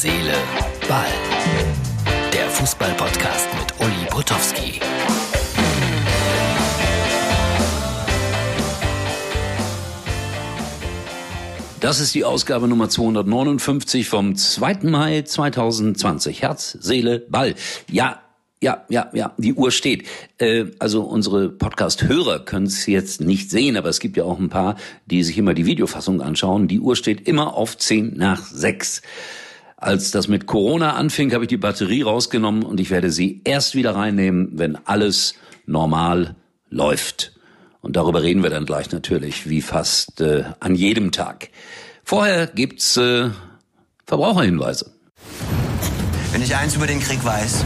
Seele, Ball. Der Fußball-Podcast mit Uli Potowski. Das ist die Ausgabe Nummer 259 vom 2. Mai 2020. Herz, Seele, Ball. Ja, ja, ja, ja, die Uhr steht. Äh, also unsere Podcast-Hörer können es jetzt nicht sehen, aber es gibt ja auch ein paar, die sich immer die Videofassung anschauen. Die Uhr steht immer auf 10 nach 6. Als das mit Corona anfing, habe ich die Batterie rausgenommen und ich werde sie erst wieder reinnehmen, wenn alles normal läuft. Und darüber reden wir dann gleich natürlich, wie fast äh, an jedem Tag. Vorher gibt's äh, Verbraucherhinweise. Wenn ich eins über den Krieg weiß,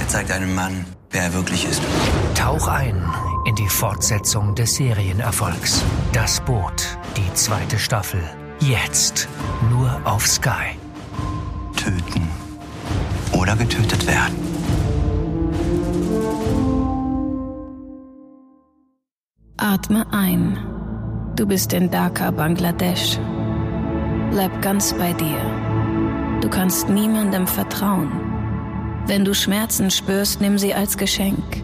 er zeigt einem Mann, wer er wirklich ist. Tauch ein in die Fortsetzung des Serienerfolgs. Das Boot, die zweite Staffel. Jetzt nur auf Sky. Töten oder getötet werden. Atme ein. Du bist in Dhaka, Bangladesch. Bleib ganz bei dir. Du kannst niemandem vertrauen. Wenn du Schmerzen spürst, nimm sie als Geschenk.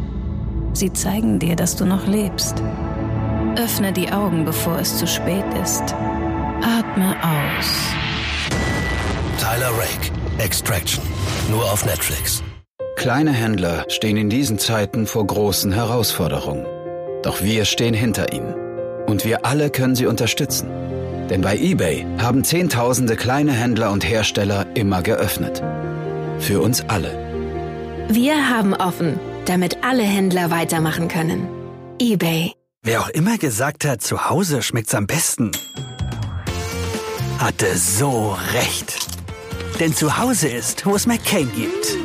Sie zeigen dir, dass du noch lebst. Öffne die Augen, bevor es zu spät ist. Atme aus. Tyler Rake, Extraction. Nur auf Netflix. Kleine Händler stehen in diesen Zeiten vor großen Herausforderungen. Doch wir stehen hinter ihnen. Und wir alle können sie unterstützen. Denn bei eBay haben Zehntausende kleine Händler und Hersteller immer geöffnet. Für uns alle. Wir haben offen, damit alle Händler weitermachen können. eBay. Wer auch immer gesagt hat, zu Hause schmeckt's am besten, hatte so recht. Denn zu Hause ist, wo es McCain gibt.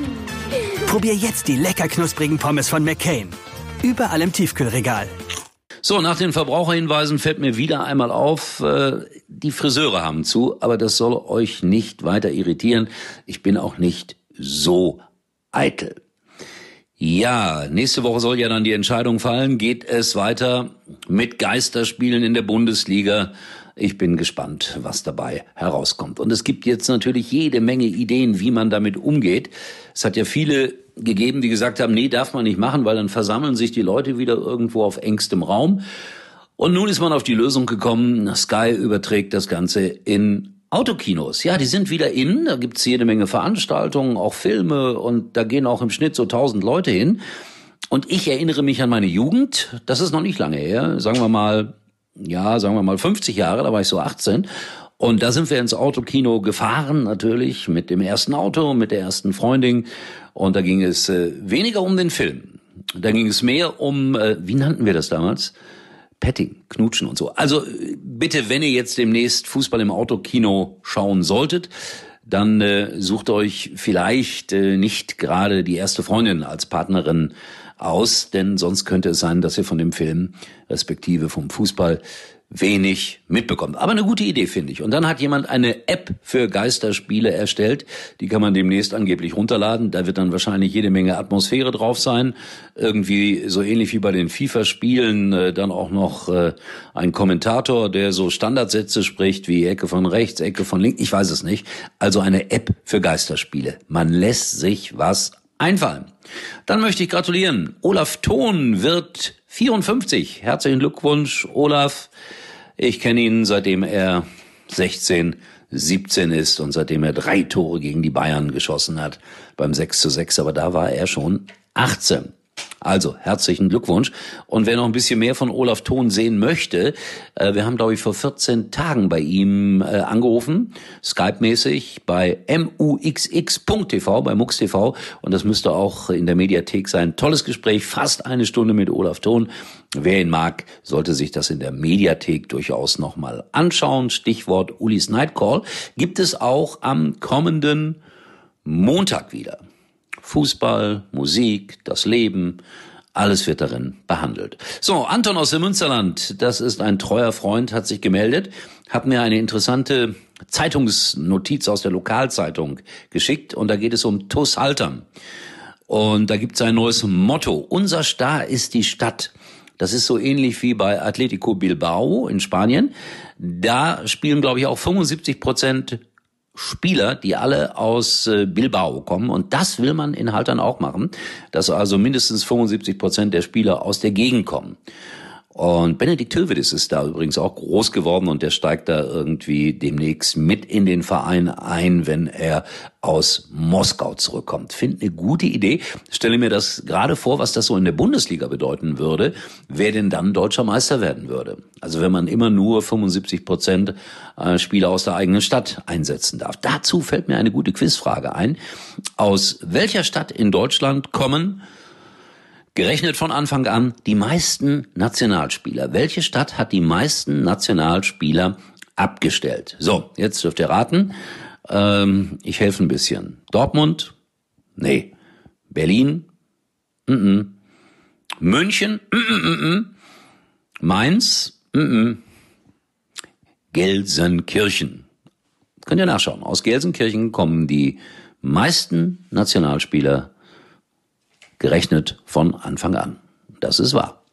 Probier jetzt die lecker knusprigen Pommes von McCain. Überall im Tiefkühlregal. So, nach den Verbraucherhinweisen fällt mir wieder einmal auf, äh, die Friseure haben zu, aber das soll euch nicht weiter irritieren. Ich bin auch nicht so eitel. Ja, nächste Woche soll ja dann die Entscheidung fallen. Geht es weiter mit Geisterspielen in der Bundesliga? Ich bin gespannt, was dabei herauskommt. Und es gibt jetzt natürlich jede Menge Ideen, wie man damit umgeht. Es hat ja viele gegeben, die gesagt haben, nee, darf man nicht machen, weil dann versammeln sich die Leute wieder irgendwo auf engstem Raum. Und nun ist man auf die Lösung gekommen, Sky überträgt das Ganze in Autokinos, ja, die sind wieder in, da gibt's jede Menge Veranstaltungen, auch Filme und da gehen auch im Schnitt so tausend Leute hin. Und ich erinnere mich an meine Jugend, das ist noch nicht lange her, sagen wir mal, ja, sagen wir mal 50 Jahre, da war ich so 18. Und da sind wir ins Autokino gefahren, natürlich, mit dem ersten Auto, mit der ersten Freundin. Und da ging es äh, weniger um den Film. Da ging es mehr um, äh, wie nannten wir das damals? Petting, Knutschen und so. Also bitte, wenn ihr jetzt demnächst Fußball im Autokino schauen solltet, dann äh, sucht euch vielleicht äh, nicht gerade die erste Freundin als Partnerin aus, denn sonst könnte es sein, dass ihr von dem Film respektive vom Fußball wenig mitbekommt. Aber eine gute Idee, finde ich. Und dann hat jemand eine App für Geisterspiele erstellt. Die kann man demnächst angeblich runterladen. Da wird dann wahrscheinlich jede Menge Atmosphäre drauf sein. Irgendwie so ähnlich wie bei den FIFA-Spielen äh, dann auch noch äh, ein Kommentator, der so Standardsätze spricht wie Ecke von rechts, Ecke von links. Ich weiß es nicht. Also eine App für Geisterspiele. Man lässt sich was einfallen. Dann möchte ich gratulieren. Olaf Thon wird 54. Herzlichen Glückwunsch, Olaf. Ich kenne ihn, seitdem er 16, 17 ist und seitdem er drei Tore gegen die Bayern geschossen hat beim 6 zu 6. Aber da war er schon 18. Also herzlichen Glückwunsch. Und wer noch ein bisschen mehr von Olaf Thon sehen möchte, äh, wir haben, glaube ich, vor 14 Tagen bei ihm äh, angerufen, Skype-mäßig bei muxx.tv, bei MuxTV. Und das müsste auch in der Mediathek sein. Tolles Gespräch, fast eine Stunde mit Olaf Thon. Wer ihn mag, sollte sich das in der Mediathek durchaus nochmal anschauen. Stichwort Ulis Nightcall gibt es auch am kommenden Montag wieder. Fußball, Musik, das Leben, alles wird darin behandelt. So, Anton aus dem Münsterland, das ist ein treuer Freund, hat sich gemeldet, hat mir eine interessante Zeitungsnotiz aus der Lokalzeitung geschickt und da geht es um TUS Haltern. Und da gibt es ein neues Motto. Unser Star ist die Stadt. Das ist so ähnlich wie bei Atletico Bilbao in Spanien. Da spielen, glaube ich, auch 75 Prozent Spieler, die alle aus äh, Bilbao kommen. Und das will man in Haltern auch machen, dass also mindestens 75 Prozent der Spieler aus der Gegend kommen. Und Benedikt Hövedes ist da übrigens auch groß geworden und der steigt da irgendwie demnächst mit in den Verein ein, wenn er aus Moskau zurückkommt. Finde eine gute Idee. Stelle mir das gerade vor, was das so in der Bundesliga bedeuten würde, wer denn dann deutscher Meister werden würde. Also wenn man immer nur 75 Prozent äh, Spieler aus der eigenen Stadt einsetzen darf. Dazu fällt mir eine gute Quizfrage ein. Aus welcher Stadt in Deutschland kommen Gerechnet von Anfang an die meisten Nationalspieler. Welche Stadt hat die meisten Nationalspieler abgestellt? So, jetzt dürft ihr raten. Ähm, ich helfe ein bisschen. Dortmund? Nee. Berlin? Mm -mm. München? Mm Mainz? Gelsenkirchen. Könnt ihr nachschauen. Aus Gelsenkirchen kommen die meisten Nationalspieler gerechnet von Anfang an. Das ist wahr.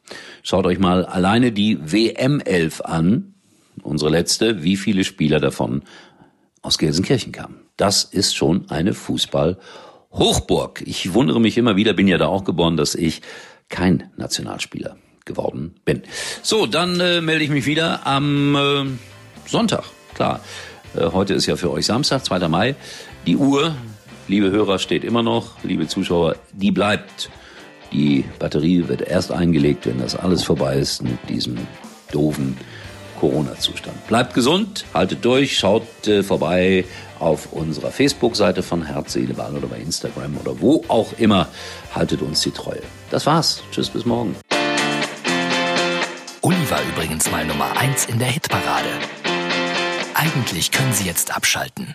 Schaut euch mal alleine die WM11 an, unsere letzte, wie viele Spieler davon aus Gelsenkirchen kamen. Das ist schon eine Fußball-Hochburg. Ich wundere mich immer wieder, bin ja da auch geboren, dass ich kein Nationalspieler geworden bin. So, dann äh, melde ich mich wieder am äh, Sonntag. Klar, äh, heute ist ja für euch Samstag, 2. Mai. Die Uhr liebe Hörer, steht immer noch. Liebe Zuschauer, die bleibt. Die Batterie wird erst eingelegt, wenn das alles vorbei ist mit diesem doofen Corona-Zustand. Bleibt gesund, haltet durch, schaut äh, vorbei auf unserer Facebook-Seite von Herz, Seele, Ball oder bei Instagram oder wo auch immer. Haltet uns die Treue. Das war's. Tschüss, bis morgen. Uli war übrigens mal Nummer 1 in der Hitparade. Eigentlich können Sie jetzt abschalten.